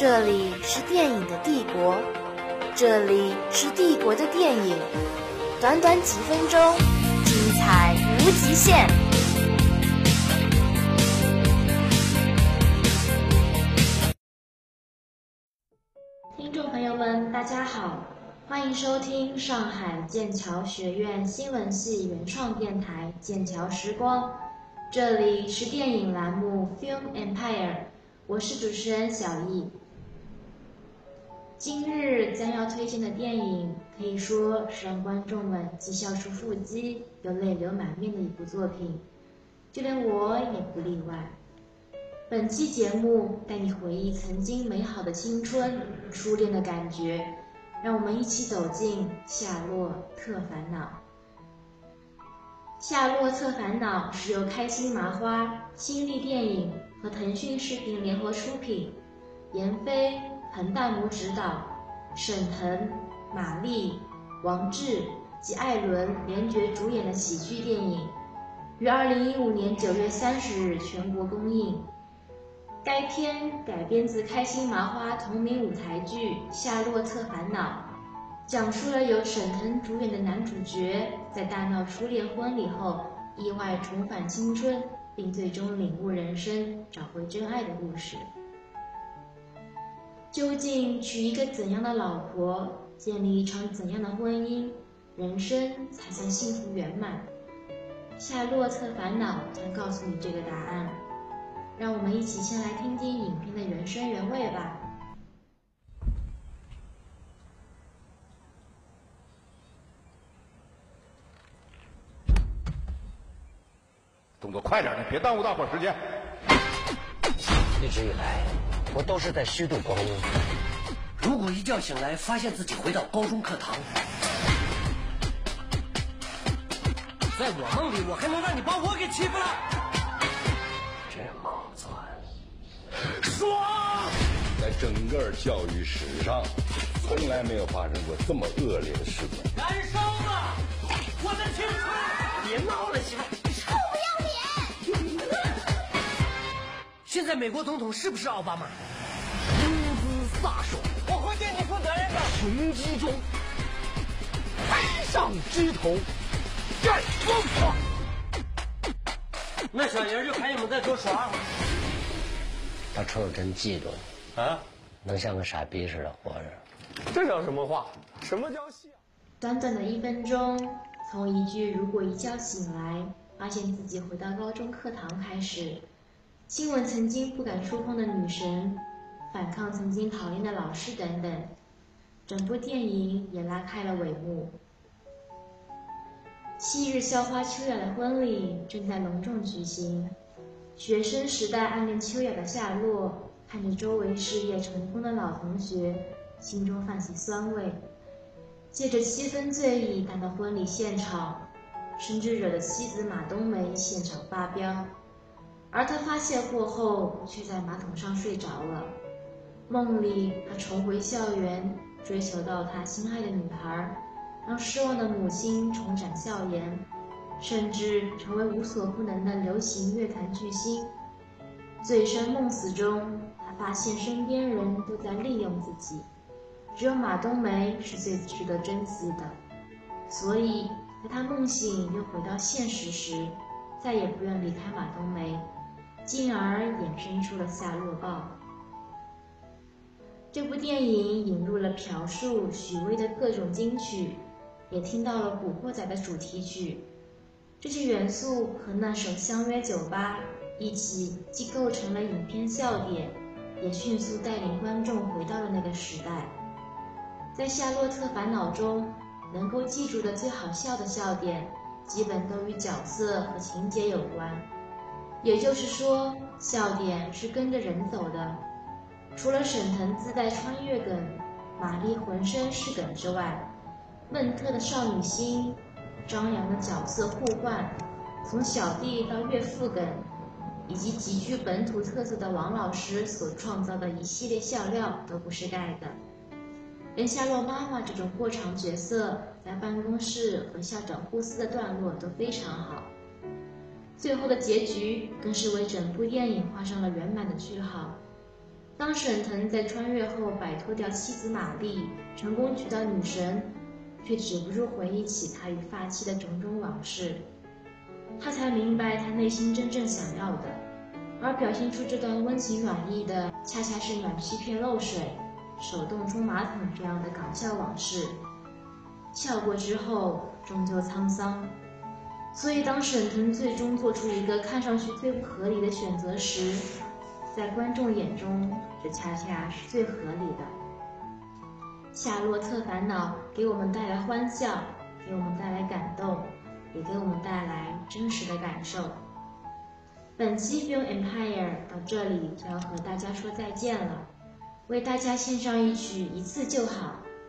这里是电影的帝国，这里是帝国的电影，短短几分钟，精彩无极限。听众朋友们，大家好，欢迎收听上海剑桥学院新闻系原创电台《剑桥时光》，这里是电影栏目 Film Empire，我是主持人小易。今日将要推荐的电影，可以说是让观众们既笑出腹肌又泪流满面的一部作品，就连我也不例外。本期节目带你回忆曾经美好的青春、初恋的感觉，让我们一起走进《夏洛特烦恼》。《夏洛特烦恼》是由开心麻花、新力电影和腾讯视频联合出品，闫飞。彭大魔执导，沈腾、马丽、王志及艾伦联袂主演的喜剧电影，于二零一五年九月三十日全国公映。该片改编自开心麻花同名舞台剧《夏洛特烦恼》，讲述了由沈腾主演的男主角在大闹初恋婚礼后，意外重返青春，并最终领悟人生，找回真爱的故事。究竟娶一个怎样的老婆，建立一场怎样的婚姻，人生才算幸福圆满？《夏洛特烦恼》将告诉你这个答案。让我们一起先来听听影片的原声原味吧。动作快点的，别耽误大伙时间。一直以来。我都是在虚度光阴。如果一觉醒来发现自己回到高中课堂，在我梦里，我还能让你把我给欺负了？这梦算爽！在整个教育史上，从来没有发生过这么恶劣的事件。燃烧吧，我的青春！别闹了，媳妇！现在美国总统是不是奥巴马？英姿飒爽！我会对你负责任的。雄鸡中，飞上枝头，绽光光。那小爷就看你们在做耍。他瞅瞅真嫉妒啊！能像个傻逼似的活着，这叫什么话？什么叫戏？短短的一分钟，从一句“如果一觉醒来发现自己回到高中课堂”开始，亲吻曾经不敢触碰的女神。反抗曾经讨厌的老师等等，整部电影也拉开了帷幕。昔日校花秋雅的婚礼正在隆重举行，学生时代暗恋秋雅的夏洛看着周围事业成功的老同学，心中泛起酸味。借着七分醉意赶到婚礼现场，甚至惹得妻子马冬梅现场发飙，而他发现过后，却在马桶上睡着了。梦里，他重回校园，追求到他心爱的女孩，让失望的母亲重展笑颜，甚至成为无所不能的流行乐坛巨星。醉生梦死中，他发现身边人都在利用自己，只有马冬梅是最值得珍惜的。所以，在他梦醒又回到现实时，再也不愿离开马冬梅，进而衍生出了夏洛报。这部电影引入了朴树、许巍的各种金曲，也听到了《古惑仔》的主题曲。这些元素和那首《相约酒吧》一起，既构成了影片笑点，也迅速带领观众回到了那个时代。在《夏洛特烦恼》中，能够记住的最好笑的笑点，基本都与角色和情节有关。也就是说，笑点是跟着人走的。除了沈腾自带穿越梗，马丽浑身是梗之外，孟特的少女心，张扬的角色互换，从小弟到岳父梗，以及极具本土特色的王老师所创造的一系列笑料都不是盖的。连夏洛妈妈这种过场角色，在办公室和校长互撕的段落都非常好。最后的结局更是为整部电影画上了圆满的句号。当沈腾在穿越后摆脱掉妻子玛丽，成功娶到女神，却止不住回忆起他与发妻的种种往事，他才明白他内心真正想要的，而表现出这段温情软意的，恰恰是暖气片漏水、手动冲马桶这样的搞笑往事。笑过之后，终究沧桑。所以，当沈腾最终做出一个看上去最不合理的选择时，在观众眼中，这恰恰是最合理的。《夏洛特烦恼》给我们带来欢笑，给我们带来感动，也给我们带来真实的感受。本期 Film Empire 到这里就要和大家说再见了，为大家献上一曲《一次就好》，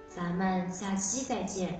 咱们下期再见。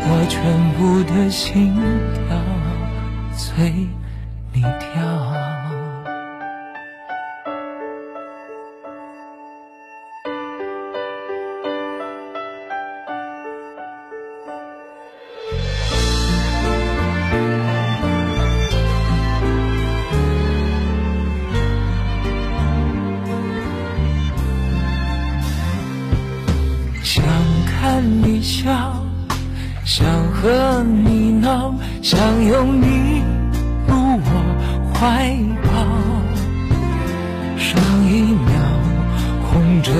我全部的心跳随你跳。怀抱。上一秒红着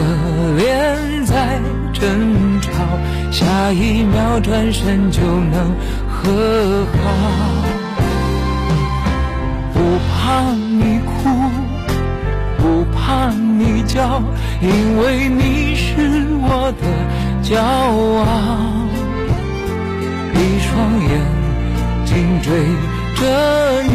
脸在争吵，下一秒转身就能和好。不怕你哭，不怕你叫，因为你是我的骄傲。一双眼睛追着你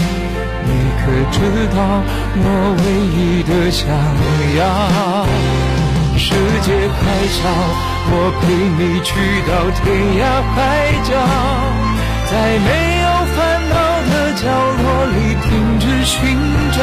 你可知道我唯一的想要？世界太小，我陪你去到天涯海角，在没有烦恼的角落里停止寻找，